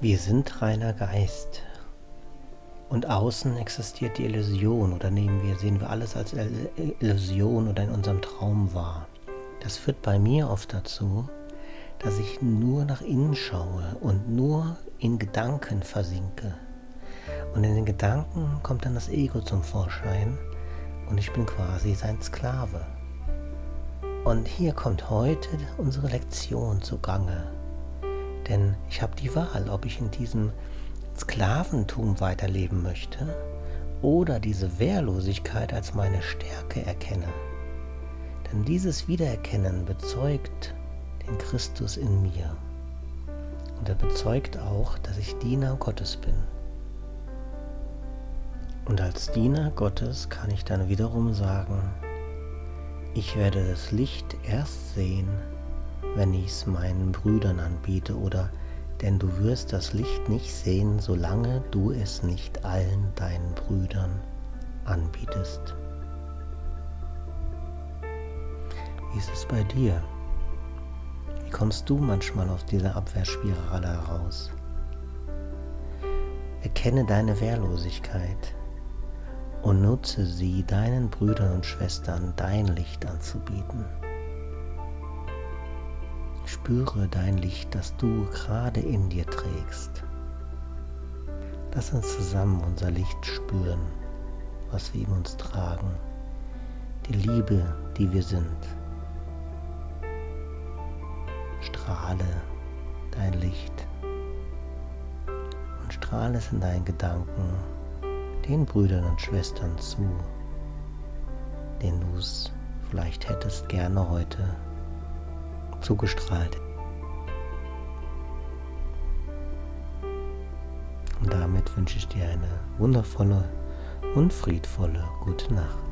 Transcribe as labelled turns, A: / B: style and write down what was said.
A: Wir sind reiner Geist. Und außen existiert die Illusion oder nehmen wir, sehen wir alles als Illusion oder in unserem Traum wahr. Das führt bei mir oft dazu, dass ich nur nach innen schaue und nur in Gedanken versinke. Und in den Gedanken kommt dann das Ego zum Vorschein und ich bin quasi sein Sklave. Und hier kommt heute unsere Lektion zugange. Denn ich habe die Wahl, ob ich in diesem Sklaventum weiterleben möchte oder diese Wehrlosigkeit als meine Stärke erkenne. Denn dieses Wiedererkennen bezeugt den Christus in mir. Und er bezeugt auch, dass ich Diener Gottes bin. Und als Diener Gottes kann ich dann wiederum sagen, ich werde das Licht erst sehen, wenn ich es meinen Brüdern anbiete, oder denn du wirst das Licht nicht sehen, solange du es nicht allen deinen Brüdern anbietest. Wie ist es bei dir? Wie kommst du manchmal aus dieser Abwehrspirale heraus? Erkenne deine Wehrlosigkeit und nutze sie, deinen Brüdern und Schwestern dein Licht anzubieten. Spüre dein Licht, das du gerade in dir trägst. Lass uns zusammen unser Licht spüren, was wir in uns tragen, die Liebe, die wir sind. Strahle dein Licht und strahle es in deinen Gedanken den Brüdern und Schwestern zu, denen du es vielleicht hättest gerne heute zugestrahlt. Und damit wünsche ich dir eine wundervolle und friedvolle gute Nacht.